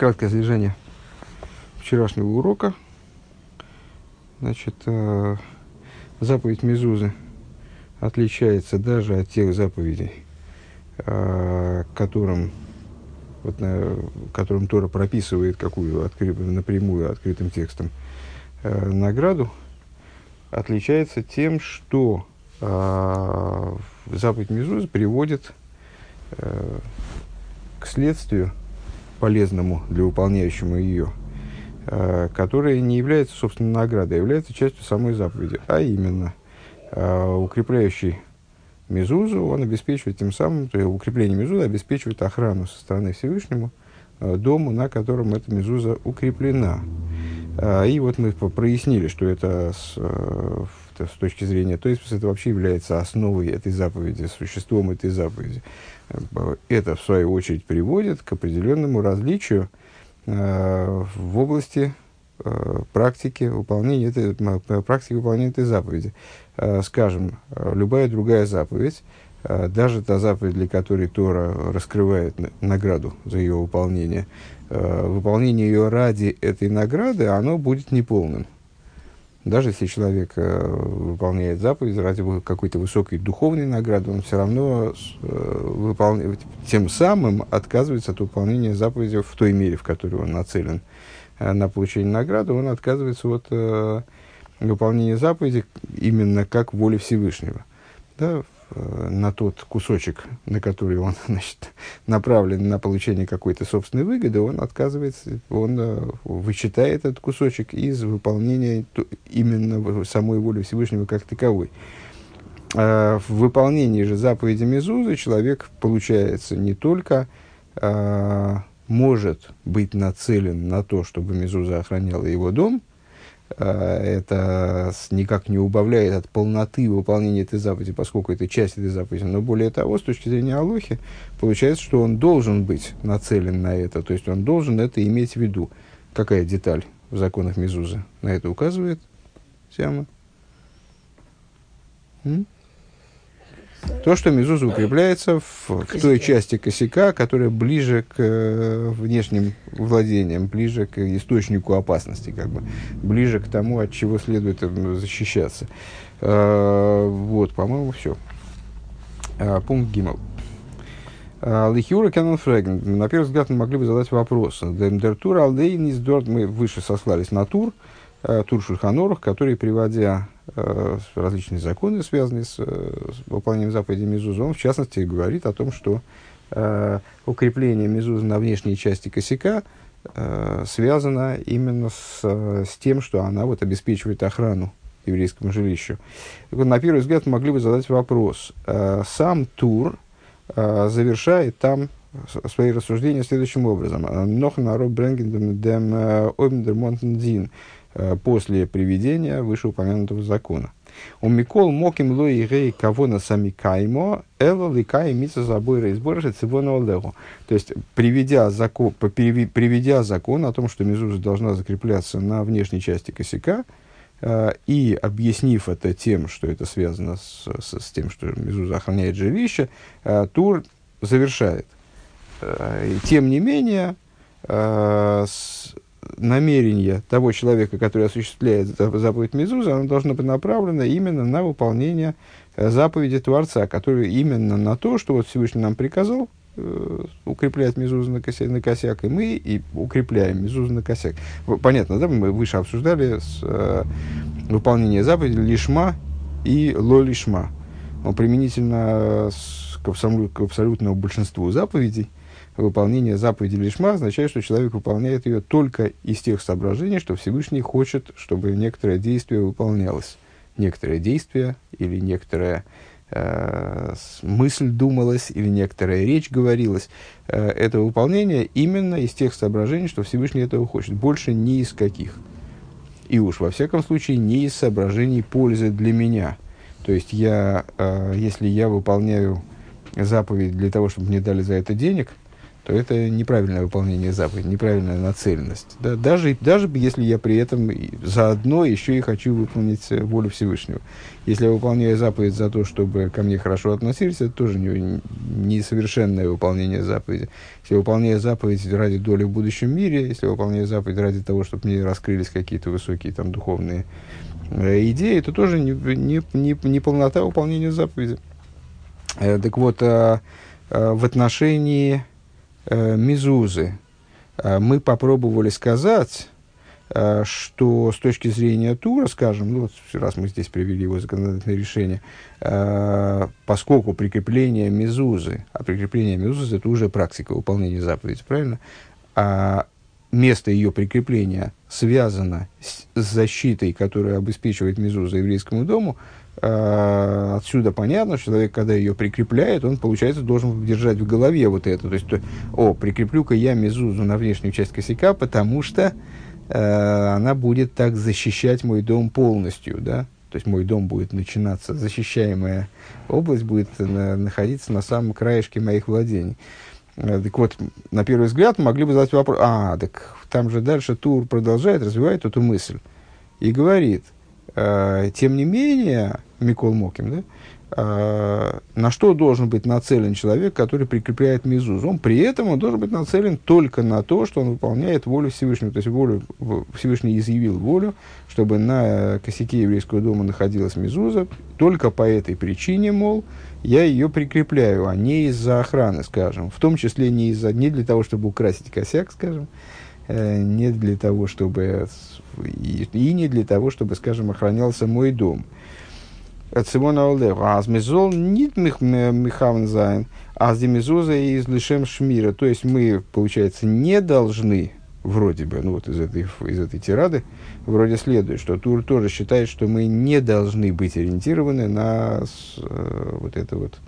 краткое содержание вчерашнего урока. Значит, э, заповедь Мезузы отличается даже от тех заповедей, э, которым, вот, которым Тора прописывает какую откры, напрямую открытым текстом э, награду, отличается тем, что заповедь Мезузы приводит к следствию, полезному для выполняющего ее, э, которая не является, собственно, наградой, а является частью самой заповеди, а именно э, укрепляющий Мезузу, он обеспечивает тем самым, то есть укрепление Мезузы обеспечивает охрану со стороны Всевышнему э, дому, на котором эта Мезуза укреплена. И вот мы прояснили, что это с, с точки зрения, то есть это вообще является основой этой заповеди, существом этой заповеди. Это, в свою очередь, приводит к определенному различию э, в области э, практики выполнения этой, практики выполнения этой заповеди. Э, скажем, любая другая заповедь, э, даже та заповедь, для которой Тора раскрывает награду за ее выполнение, э, выполнение ее ради этой награды, оно будет неполным. Даже если человек э, выполняет заповедь ради какой-то высокой духовной награды, он все равно э, выполняет, тем самым отказывается от выполнения заповеди в той мере, в которой он нацелен э, на получение награды, он отказывается от выполнения заповеди именно как воли Всевышнего. Да, на тот кусочек, на который он значит, направлен на получение какой-то собственной выгоды, он отказывается, он э, вычитает этот кусочек из выполнения именно самой воли Всевышнего как таковой. А в выполнении же заповеди Мезузы человек, получается, не только а, может быть нацелен на то, чтобы Мезуза охраняла его дом, Э, это никак не убавляет от полноты выполнения этой заповеди, поскольку это часть этой заповеди. Но более того, с точки зрения Алохи, получается, что он должен быть нацелен на это, то есть он должен это иметь в виду. Какая деталь в законах Мезуза на это указывает Сяма? М? То, что мезуза укрепляется в, в той части косяка, которая ближе к э, внешним владениям, ближе к источнику опасности, как бы, ближе к тому, от чего следует э, защищаться. Э, вот, по-моему, все. Пункт Гиммел. Лихюра Кеннон Фреген. На первый взгляд мы могли бы задать вопрос. Демдертур Алдейн из Дорт. Мы выше сослались на тур, тур Шульханорух, который, приводя различные законы, связанные с, э, с выполнением заповеди Мезуза, он в частности говорит о том, что э, укрепление Мезуза на внешней части косяка э, связано именно с, с тем, что она вот, обеспечивает охрану еврейскому жилищу. вот, на первый взгляд могли бы задать вопрос. Э, сам Тур э, завершает там свои рассуждения следующим образом. Нох народ бренгендем дем оймдер монтендин. Э, после приведения вышеупомянутого закона. У Микол моким лои рей на сами каймо, эла ликай мица забой реизборжи цивона олегу. То есть, приведя закон, приведя закон о том, что мезуза должна закрепляться на внешней части косяка, э, и объяснив это тем, что это связано с, с, с тем, что мезуза охраняет жилище, э, Тур завершает. Тем не менее, с, намерение того человека, который осуществляет заповедь Мезуза, оно должно быть направлено именно на выполнение э, заповеди Творца, который именно на то, что вот Всевышний нам приказал э, укреплять Мезузу на косяк, на косяк, и мы и укрепляем Мезузу на косяк. Понятно, да? Мы выше обсуждали с, э, выполнение заповеди Лишма и Ло Лишма. Но применительно с, к, абсолют, к абсолютному большинству заповедей – выполнение заповеди Лишма означает, что человек выполняет ее только из тех соображений, что Всевышний хочет, чтобы некоторое действие выполнялось. Некоторое действие или некоторая э, мысль думалась или некоторая речь говорилась. Э, это выполнение именно из тех соображений, что Всевышний этого хочет. Больше ни из каких. И уж во всяком случае не из соображений пользы для меня. То есть я, э, если я выполняю заповедь для того, чтобы мне дали за это денег – то это неправильное выполнение заповеди, неправильная нацеленность. Да? Даже, даже если я при этом заодно еще и хочу выполнить э, волю Всевышнего. Если я выполняю заповедь за то, чтобы ко мне хорошо относились, это тоже несовершенное не, не совершенное выполнение заповеди. Если я выполняю заповедь ради доли в будущем мире, если я выполняю заповедь ради того, чтобы мне раскрылись какие-то высокие там, духовные э, идеи, это тоже не, не, не, не полнота выполнения заповеди. Э, так вот, э, э, в отношении э, Мизузы э, мы попробовали сказать, э, что с точки зрения Тура, скажем, ну, вот раз мы здесь привели его законодательное решение, э, поскольку прикрепление Мизузы, а прикрепление Мизузы это уже практика выполнения заповеди, правильно? А место ее прикрепления связано с, защитой, которая обеспечивает Мизуза еврейскому дому, отсюда понятно, что человек, когда ее прикрепляет, он, получается, должен держать в голове вот это. То есть, то, о, прикреплю-ка я Мизузу на внешнюю часть косяка, потому что э, она будет так защищать мой дом полностью, да? То есть мой дом будет начинаться, защищаемая область будет на, находиться на самом краешке моих владений. Э, так вот, на первый взгляд могли бы задать вопрос, а, так там же дальше Тур продолжает, развивает эту мысль и говорит – тем не менее, Микол Моким, да, э, на что должен быть нацелен человек, который прикрепляет мизуз? Он при этом он должен быть нацелен только на то, что он выполняет волю Всевышнего. То есть волю, Всевышний изъявил волю, чтобы на косяке еврейского дома находилась мизуза. Только по этой причине, мол, я ее прикрепляю, а не из-за охраны, скажем. В том числе не, из-за, не для того, чтобы украсить косяк, скажем, э, не для того, чтобы и, и не для того, чтобы, скажем, охранялся мой дом. Цимона Олег, аз мезол нит михавн зайн, аз демизоза из лишем шмира. То есть мы, получается, не должны, вроде бы, ну вот из этой, из этой тирады, вроде следует, что Тур тоже считает, что мы не должны быть ориентированы на э, вот это вот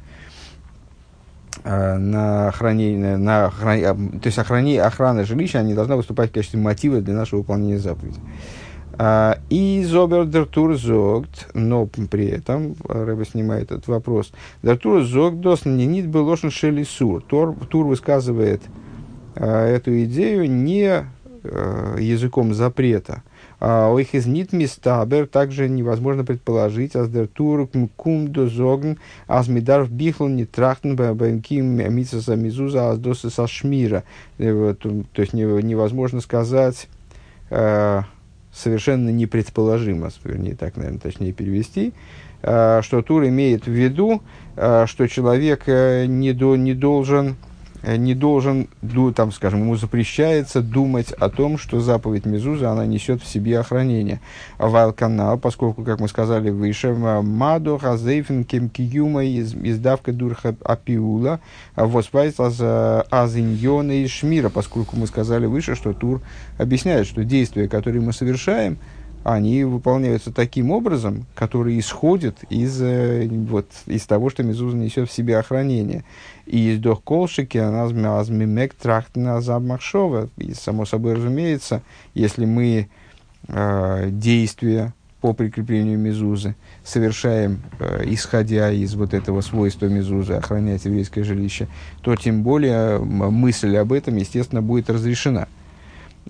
на хранение, на храни, то есть охране, охрана жилища, не должна выступать в качестве мотива для нашего выполнения заповеди. А, и Зобер Дертур Зогт, но при этом, Рэба снимает этот вопрос, Дертур Зогт дос ненит был лошен шелисур. Тур, Тур высказывает эту идею не языком запрета, а их из нит мистабер также невозможно предположить, аз дер тур кум до зогн, в бихлу не трахтен бэнким митсаса мизуза, аз досы со шмира. То есть невозможно сказать, совершенно непредположимо, вернее, так, наверное, точнее перевести, э, что Тур имеет в виду, э, что человек э, не, до, не должен Э, не должен, там, скажем, ему запрещается думать о том, что заповедь Мезуза, она несет в себе охранение. Вайлканал, поскольку, как мы сказали выше, Мадо, Хазейфен, Кемкиюма, издавка Дурха Апиула, Воспайс Азиньона и Шмира, поскольку мы сказали выше, что Тур объясняет, что действия, которые мы совершаем, они выполняются таким образом, который исходит из, э, вот, из того, что Мезуза несет в себе охранение. И из дох колшики азмимек трахтна замахшова. И, само собой разумеется, если мы э, действия по прикреплению Мезузы совершаем, э, исходя из вот этого свойства Мезузы охранять еврейское жилище, то тем более мысль об этом, естественно, будет разрешена.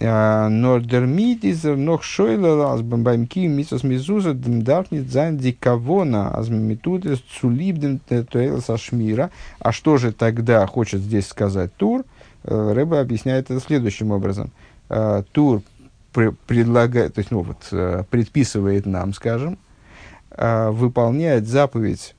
Нордермит из нох шойла аз бамбамки мисос мизуза дмдарфнит зайн дикавона аз митудес цулибден туэлса шмира. А что же тогда хочет здесь сказать Тур? Рэба объясняет это следующим образом. Тур предлагает, то есть, ну, вот, предписывает нам, скажем, выполнять заповедь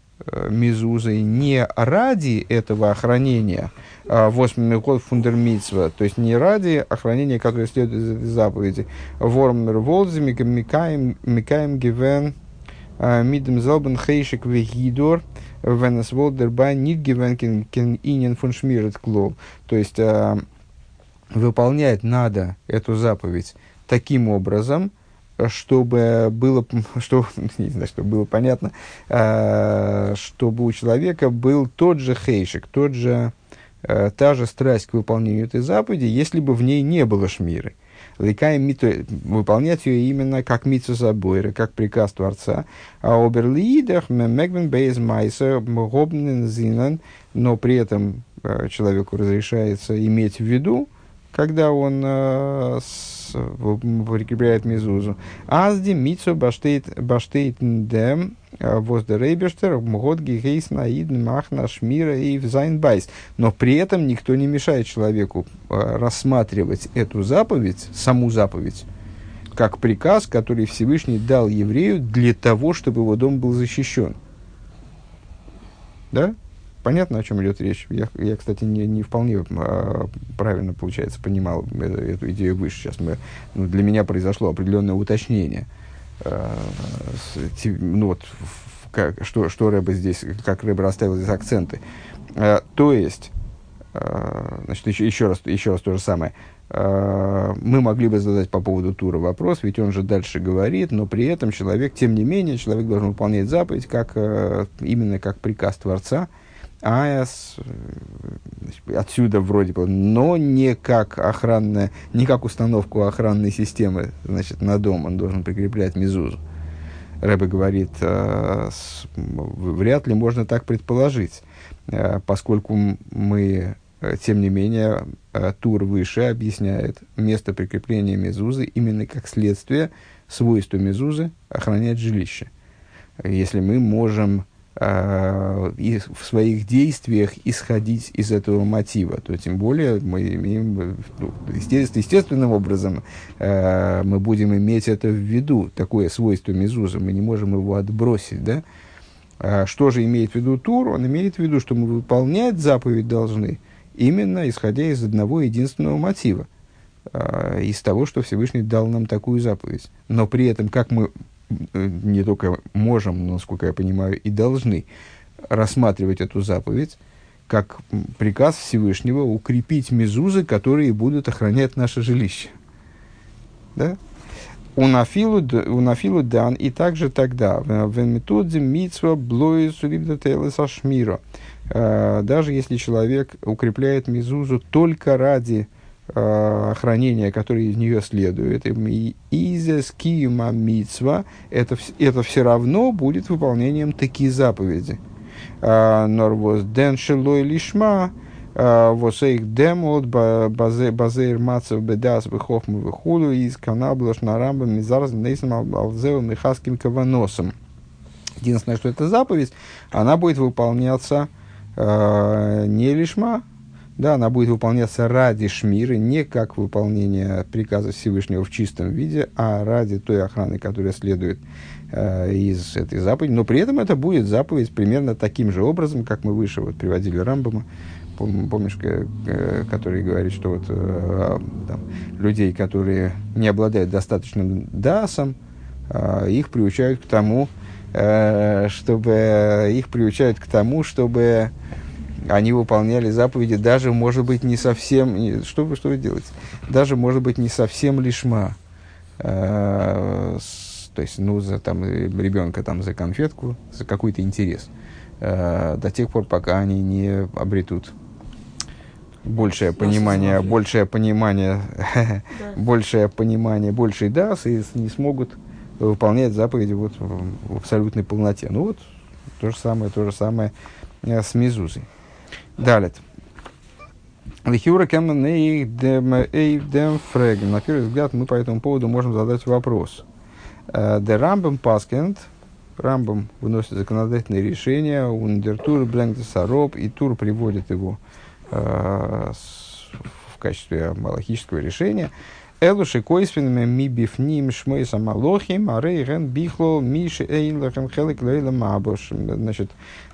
Мизузой не ради этого охранения, а, восьмими год фундермитсва, то есть не ради охранения, которое следует из этой заповеди. Вормер волзами микаем гивен а, мидем залбен хейшик вегидор венес волдербай нит гивен кен инен фун шмирет клол. То есть а, выполнять надо эту заповедь таким образом, чтобы было, что, не знаю, чтобы было понятно, чтобы у человека был тот же хейшик, тот же э, та же страсть к выполнению этой заповеди, если бы в ней не было шмиры. Ликаем мито, выполнять ее именно как митсу забойра, как приказ Творца. А оберлиидах мегвен бейз майса гобнен зинан, но при этом э, человеку разрешается иметь в виду, когда он э, с, прикрепляет мизузу. Азди митсо баштейт баштейт дем э, воздерейбештер мгод гигейс наид махна шмира и взайнбайс. Но при этом никто не мешает человеку э, рассматривать эту заповедь, саму заповедь, как приказ, который Всевышний дал еврею для того, чтобы его дом был защищен. Да? Понятно, о чем идет речь? Я, я кстати, не, не вполне а, правильно, получается, понимал эту, эту идею выше. Сейчас мы, ну, для меня произошло определенное уточнение. А, с, ну, вот, как, что, что Рэбе здесь, как Рэбе расставил здесь акценты. А, то есть, а, значит, еще, еще, раз, еще раз то же самое. А, мы могли бы задать по поводу Тура вопрос, ведь он же дальше говорит, но при этом человек, тем не менее, человек должен выполнять заповедь как, а, именно как приказ Творца – АЭС, отсюда вроде бы, но не как охранная, не как установку охранной системы, значит, на дом он должен прикреплять мизузу. Рэбе говорит, э, с, вряд ли можно так предположить, э, поскольку мы, э, тем не менее, э, тур выше объясняет место прикрепления мезузы именно как следствие свойства мезузы охранять жилище. Если мы можем э, и в своих действиях исходить из этого мотива, то тем более мы имеем, ну, естественным образом э, мы будем иметь это в виду, такое свойство Мезуза, мы не можем его отбросить, да? А что же имеет в виду Тур? Он имеет в виду, что мы выполнять заповедь должны именно исходя из одного единственного мотива, э, из того, что Всевышний дал нам такую заповедь. Но при этом, как мы не только можем, но, насколько я понимаю, и должны рассматривать эту заповедь как приказ Всевышнего укрепить мезузы, которые будут охранять наше жилище. Да? Унафилу, унафилу дан, и также тогда, в методе митсва блоис сашмира, э, даже если человек укрепляет мезузу только ради э, хранения, которое из нее следует, изес кима мицва, это, это все равно будет выполнением такие заповеди. А, Норвоз ден шелой лишма, а, восейх демот базейр мацев бедас бехохму вехулу из канаблаш на рамбам мизарз нейсом алзеу михаским каваносом. Единственное, что это заповедь, она будет выполняться э, не лишма, да, она будет выполняться ради шмира, не как выполнение приказа Всевышнего в чистом виде, а ради той охраны, которая следует э, из этой заповеди. Но при этом это будет заповедь примерно таким же образом, как мы выше вот, приводили Рамбама, Пом, помнишь, э, который говорит, что вот, э, там, людей, которые не обладают достаточным дасом, э, их приучают к тому, э, чтобы их приучают к тому, чтобы они выполняли заповеди, даже, может быть, не совсем, что вы, что вы делаете? Даже, может быть, не совсем лишма. Э, то есть, ну, за там, ребенка там, за конфетку, за какой-то интерес. Э, до тех пор, пока они не обретут большее понимание, большее понимание, большее понимание, больший дас, и не смогут выполнять заповеди вот в абсолютной полноте. Ну вот, то же самое, то же самое э, с Мизузой. Далит. Лихиура эйвдем фреген. На первый взгляд мы по этому поводу можем задать вопрос. Э, де Рамбам Паскент, Рамбам выносит законодательное решение, Ундертур Бленгдесароб, и Тур приводит его э, в качестве малахического решения. Элуши койсвенами ми бифним шмой самалохим, а рейген бихло миши эйлахем хелек лейла мабош. Значит,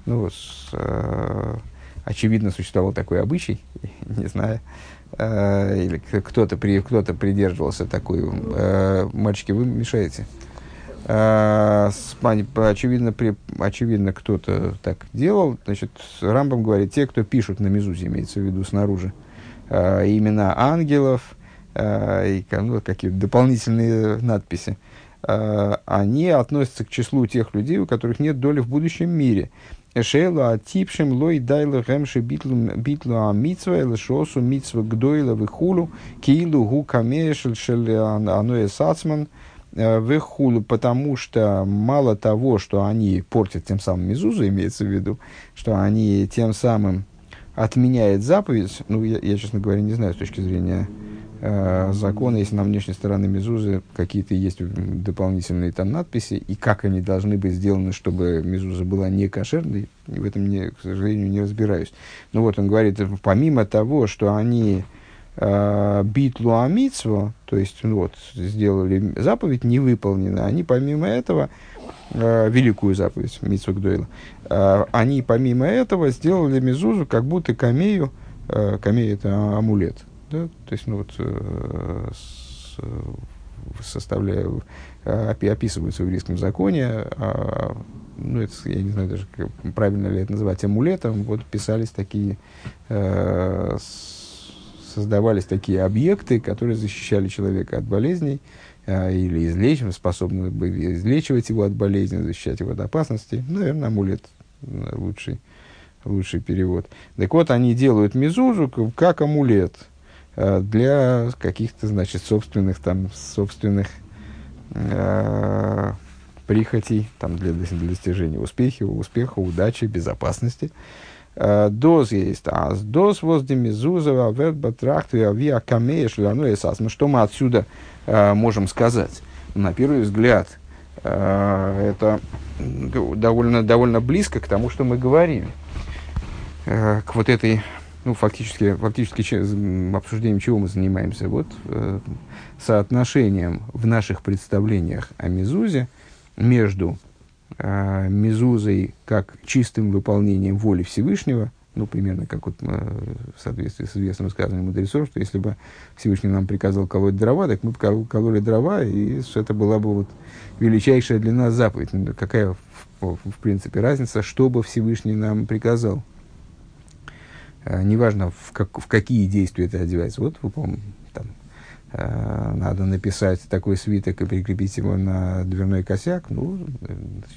ну, с, э, очевидно, существовал такой обычай, не знаю, э, или кто-то, при, кто-то придерживался такой. Э, мальчики, вы мешаете. Э, очевидно, при, очевидно, кто-то так делал. Значит, Рамбам говорит, те, кто пишут на Мезузе, имеется в виду снаружи, э, имена ангелов, и ну, какие-то дополнительные надписи, они относятся к числу тех людей, у которых нет доли в будущем мире. Эшейла атипшим лой дайла гемши битлу а митсва или шосу митсва гдойла вихулу киилу гу камешель шель аноэ сацман э, вихулу, потому что мало того, что они портят тем самым Мезузу, имеется в виду, что они тем самым отменяет заповедь, ну, я, я, честно говоря, не знаю с точки зрения э, закона, если на внешней стороне мезузы какие-то есть дополнительные там надписи, и как они должны быть сделаны, чтобы мезуза была не кошерной, в этом, не, к сожалению, не разбираюсь. Ну вот он говорит, помимо того, что они э, битлу амитсво, то есть ну, вот, сделали заповедь, не выполнена, они помимо этого э, великую заповедь Митсу Гдойла. Э, они помимо этого сделали Мезузу как будто камею, э, камея это амулет, да? то есть ну вот э, с, э, описываются в еврейском законе, э, ну, это, я не знаю даже, правильно ли это называть, амулетом, вот писались такие, э, создавались такие объекты, которые защищали человека от болезней, а, или излечим, способны были излечивать его от болезни, защищать его от опасности. Наверное, амулет лучший, лучший перевод. Так вот, они делают мезузу как амулет а, для каких-то, значит, собственных, там, собственных э, прихотей, там, для, для достижения успеха, успеха, удачи, безопасности. Доз есть, а доз возле мезузова, вербатрахтвия, виа камея, шлану Ну, что мы отсюда э, можем сказать? На первый взгляд, э, это довольно, довольно близко к тому, что мы говорили. Э, к вот этой, ну, фактически, фактически обсуждением чего мы занимаемся? Вот э, соотношением в наших представлениях о Мезузе между э, Мезузой как чистым выполнением воли Всевышнего, ну, примерно как вот, э, в соответствии с известным сказанием мудрецов, что если бы Всевышний нам приказал колоть дрова, так мы бы кололи дрова, и это была бы вот величайшая для нас заповедь. Ну, какая, в, в принципе, разница, что бы Всевышний нам приказал? Э, неважно, в, как, в какие действия это одевается. Вот, вы помните, Э, надо написать такой свиток и прикрепить его на дверной косяк, ну,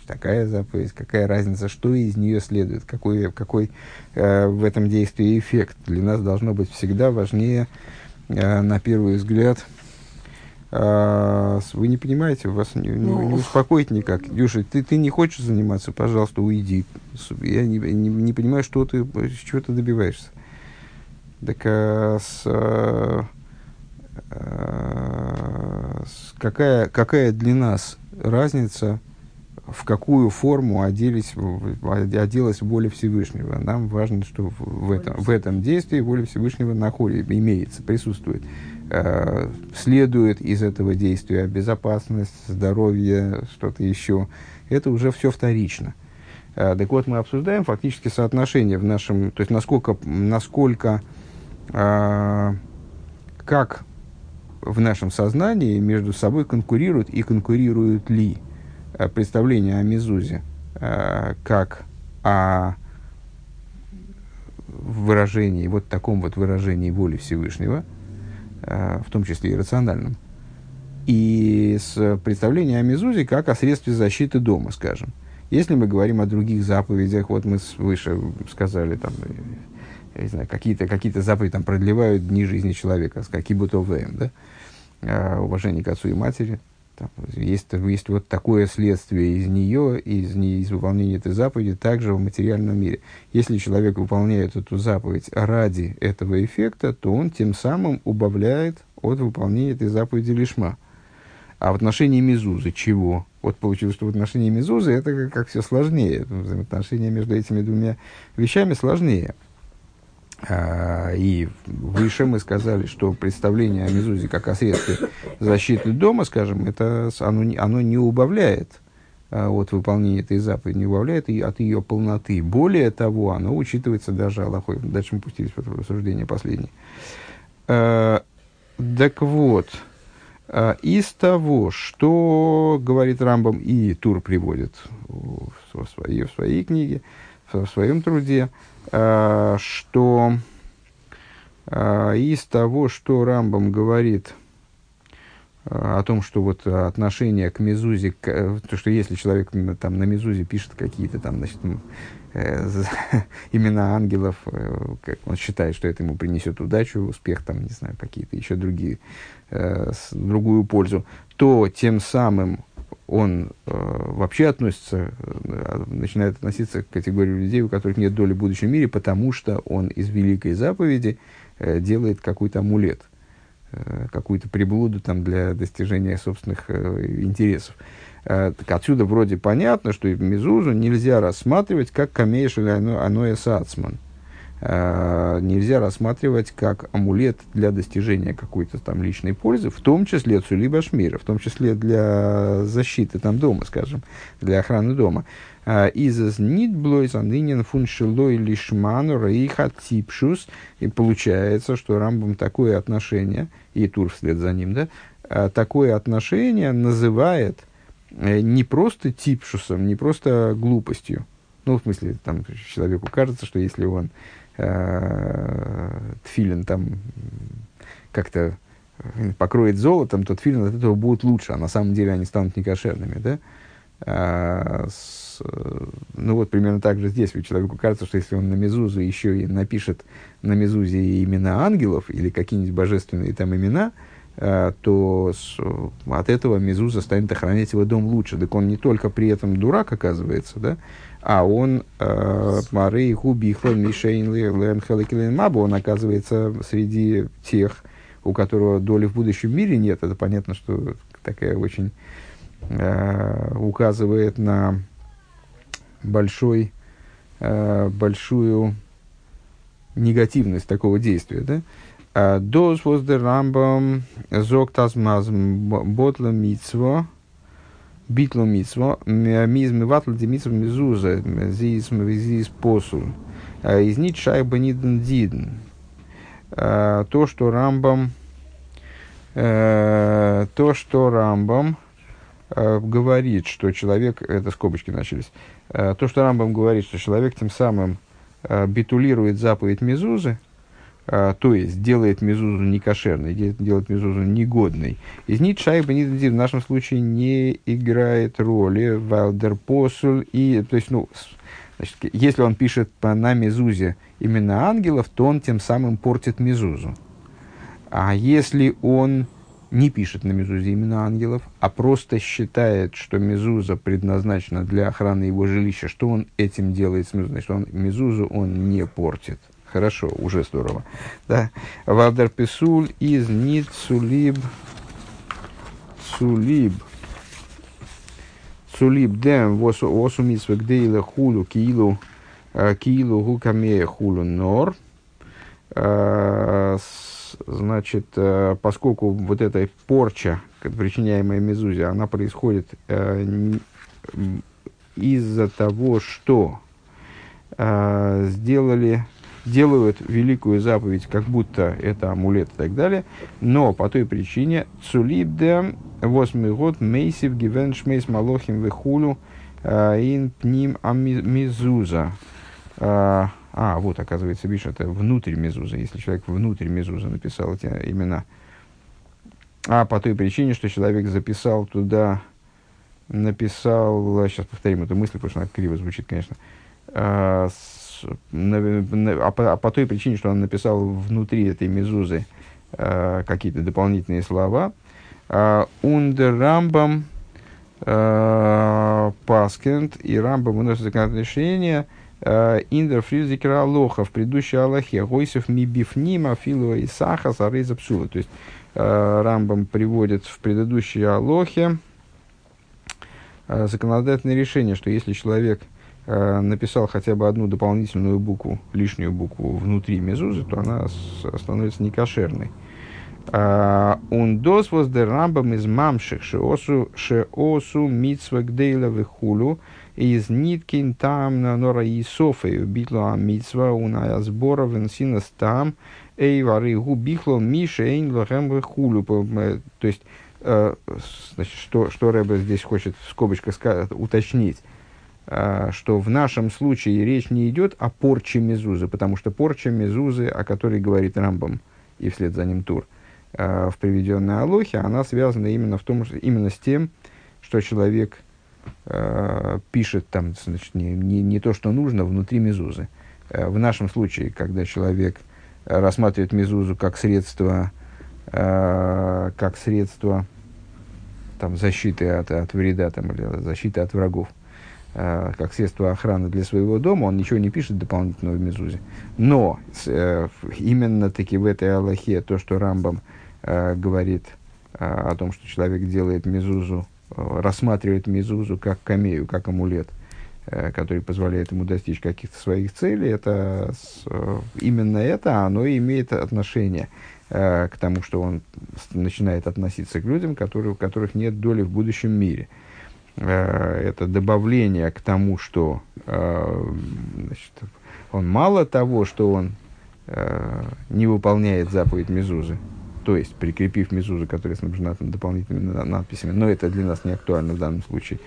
такая заповедь, какая разница, что из нее следует, какой, какой э, в этом действии эффект. Для нас должно быть всегда важнее, э, на первый взгляд, вы не понимаете, вас не, не, не ну. успокоить никак. Дюша, ты, ты не хочешь заниматься, пожалуйста, уйди. Я не, не, не понимаю, что ты, чего ты добиваешься. Так а, с... А, Э, какая, какая для нас разница, в какую форму оделись, оделась воля Всевышнего. Нам важно, что в этом, в этом действии воля Всевышнего находится, имеется, присутствует. Э, следует из этого действия безопасность, здоровье, что-то еще. Это уже все вторично. Э, так вот, мы обсуждаем фактически соотношение в нашем, то есть насколько, насколько как в нашем сознании между собой конкурируют и конкурируют ли э, представление о Мезузе э, как о выражении, вот таком вот выражении воли Всевышнего, э, в том числе и рациональном, и с представлением о Мезузе как о средстве защиты дома, скажем. Если мы говорим о других заповедях, вот мы выше сказали, там, я не знаю, какие-то какие заповеди там продлевают дни жизни человека, с каким бы то да, э, уважение к отцу и матери. Там, есть, есть вот такое следствие из нее, из, из выполнения этой заповеди, также в материальном мире. Если человек выполняет эту заповедь ради этого эффекта, то он тем самым убавляет от выполнения этой заповеди лишма. А в отношении Мезузы чего? Вот получилось, что в отношении Мезузы это как, как все сложнее. Взаимоотношения между этими двумя вещами сложнее. А, и выше мы сказали, что представление о Мезузе как о средстве защиты дома, скажем, это, оно, оно не убавляет а, от выполнения этой заповеди, не убавляет и от ее полноты. Более того, оно учитывается даже Аллахой. Дальше мы пустились в это рассуждение последнее. А, так вот, из того, что говорит Рамбам и Тур приводит в своей, в своей книге, в своем труде, что э, из того, что Рамбам говорит э, о том, что вот отношение к Мезузе, то, что если человек там на Мезузе пишет какие-то там, значит, имена ангелов, как он считает, что это ему принесет удачу, успех, там, не знаю, какие-то еще другие, другую пользу, то тем самым он э, вообще относится, э, начинает относиться к категории людей, у которых нет доли в будущем мире, потому что он из великой заповеди э, делает какой-то амулет, э, какую-то приблуду там, для достижения собственных э, интересов. Э, так отсюда вроде понятно, что Мезузу нельзя рассматривать как камейш или аноэ сацман. Э, нельзя рассматривать как амулет для достижения какой-то там личной пользы, в том числе цулиба шмира, в том числе для защиты там дома, скажем, для охраны дома. Э, Из нит блойс анынен фуншилой лишману рейха типшус. И получается, что Рамбам такое отношение, и Тур вслед за ним, да, такое отношение называет – Э, не просто типшусом, не просто глупостью. Ну, в смысле, там человеку кажется, что если он э, тфилин там как-то э, покроет золотом, то тфилин от этого будет лучше, а на самом деле они станут некошерными, да? А, с, э, ну вот примерно так же здесь. Ведь человеку кажется, что если он на Мезузу еще и напишет на Мезузе имена ангелов или какие-нибудь божественные там имена, Э, то с, от этого Мезуза станет охранять его дом лучше. Так он не только при этом дурак, оказывается, да, а он э, Мары Губихла Мишейн Лен Мабу, он оказывается среди тех, у которого доли в будущем мире нет. Это понятно, что такая очень э, указывает на большой, э, большую негативность такого действия, да? Der Rambam sagt das maz botle mitzvo, битло митсво, миз миватл де митсво мизуза, зис мизис посул. Из нит шайба ниден диден. То, что Рамбам, то, что Рамбам говорит, что человек, это скобочки начались, то, что Рамбам говорит, что человек тем самым битулирует заповедь Мизузы, а, то есть делает мезузу некошерной, делает мезузу негодной. Из нит шайба в нашем случае не играет роли валдер посуль и, то есть, ну, значит, если он пишет на мезузе именно ангелов, то он тем самым портит мезузу. А если он не пишет на мезузе именно ангелов, а просто считает, что мезуза предназначена для охраны его жилища, что он этим делает с мезузой? Значит, он, мезузу он не портит. Хорошо, уже здорово. Да. Валдер Писуль из Нит Сулиб Сулиб Сулиб Дем Восу Митсве Гдейла Хулу Киилу э, Киилу Гукамея Хулу Нор э, Значит, э, поскольку вот эта порча, причиняемая Мезузе, она происходит из-за того, что сделали делают великую заповедь, как будто это амулет и так далее, но по той причине цулибде восьмый год мейсив гивен шмейс малохим вехулю а, ин пним амизуза. А, а, вот, оказывается, видишь, это внутрь Мезуза, если человек внутрь Мезуза написал эти имена. А по той причине, что человек записал туда, написал, сейчас повторим эту мысль, потому что она криво звучит, конечно, а, а, по, а по той причине, что он написал внутри этой мезузы э, какие-то дополнительные слова. Ундер Рамбам Паскент и Рамбам выносит законодательное решение Индер Фризикера Алоха в предыдущей Аллахе Гойсев Мибифнима Филова и Саха Сарейза Псула. То есть Рамбам приводит в предыдущей Алохе законодательное решение, что если человек – Э, написал хотя бы одну дополнительную букву, лишнюю букву внутри мезузы, то она становится некошерной. Он дос воз дер рамбам из мамших шеосу шеосу митсва гдейла вихулю из ниткин там на нора и софею битла митсва уная сбора венсина там эй вары гу бихло миша эйн лохем вихулю. Э, то есть, э, значит, что, что Рэбе здесь хочет в скобочках уточнить а, что в нашем случае речь не идет о порче мезузы, потому что порча мезузы, о которой говорит Рамбам и вслед за ним Тур, а, в приведенной Алохе, она связана именно, в том, именно с тем, что человек э, пишет там, значит, не, не, не то, что нужно, внутри мезузы. Э, в нашем случае, когда человек рассматривает мезузу как средство, э, как средство там, защиты от, от вреда там, или защиты от врагов, э, как средство охраны для своего дома, он ничего не пишет дополнительного в Мезузе. Но э, именно таки в этой Аллахе то, что Рамбам э, говорит э, о том, что человек делает Мезузу, рассматривает Мезузу как камею, как амулет, который позволяет ему достичь каких-то своих целей, это именно это, оно имеет отношение к тому, что он начинает относиться к людям, которые, у которых нет доли в будущем мире. Э, это добавление к тому, что э, значит, он мало того, что он не выполняет заповедь Мезузы, то есть прикрепив Мезузу, которая снабжена там, дополнительными надписями, но это для нас не актуально в данном случае,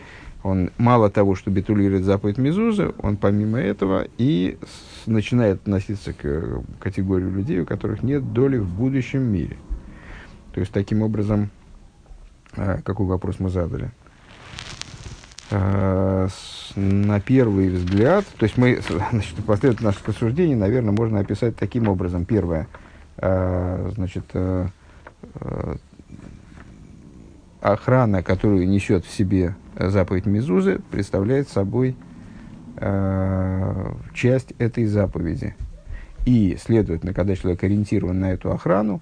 он мало того, что битулирует заповедь Мезузы, он помимо этого и с, начинает относиться к э, категории людей, у которых нет доли в будущем мире. То есть, таким образом, э, какой вопрос мы задали? Э, на первый взгляд, то есть мы, значит, последовательность наших рассуждений, наверное, можно описать таким образом. Первое, э, значит, э, охрана, которую несет в себе заповедь Мезузы, представляет собой часть этой заповеди. И, следовательно, когда человек ориентирован на эту охрану,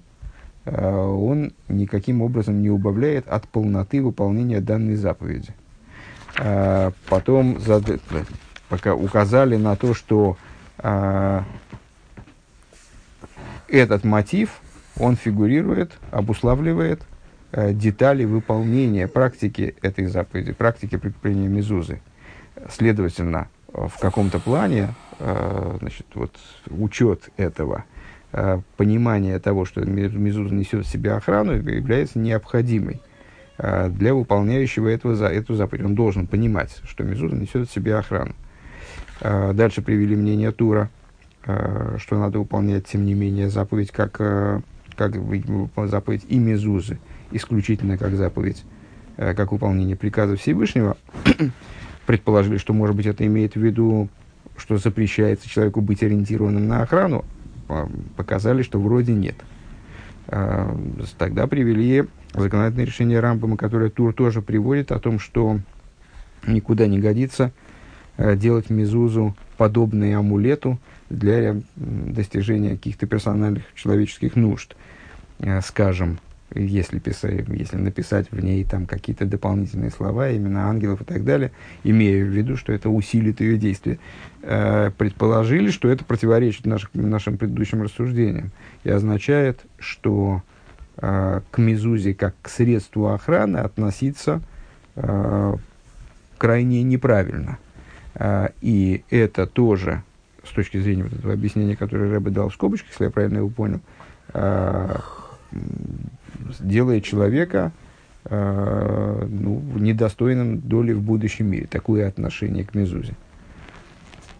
он никаким образом не убавляет от полноты выполнения данной заповеди. Э, потом зад... пока указали на то, что э, этот мотив, он фигурирует, обуславливает – Э, детали выполнения практики этой заповеди, практики прикрепления мезузы. Следовательно, в каком-то плане э, значит, вот, учет этого, э, понимание того, что мезуза несет в себе охрану, является необходимой для выполняющего этого, за, эту заповедь. Он должен понимать, что мезуза несет в себе охрану. Дальше привели мнение Тура, что надо выполнять, тем не менее, заповедь как, как заповедь и мезузы исключительно как заповедь, как выполнение приказа Всевышнего, предположили, что, может быть, это имеет в виду, что запрещается человеку быть ориентированным на охрану, показали, что вроде нет. А, тогда привели законодательное решение Рамбама, которое Тур тоже приводит, о том, что никуда не годится э, делать мизузу подобные амулету для достижения каких-то персональных человеческих нужд. Э, скажем, если, писать, если написать в ней там какие-то дополнительные слова, именно ангелов и так далее, имея в виду, что это усилит ее действие, э, предположили, что это противоречит наших, нашим предыдущим рассуждениям и означает, что э, к мезузе как к средству охраны относиться э, крайне неправильно. Э, и это тоже, с точки зрения вот этого объяснения, которое Рэбе дал в скобочках, если я правильно его понял, э, делает человека э, ну, недостойным доли в будущем мире. Такое отношение к Мезузе.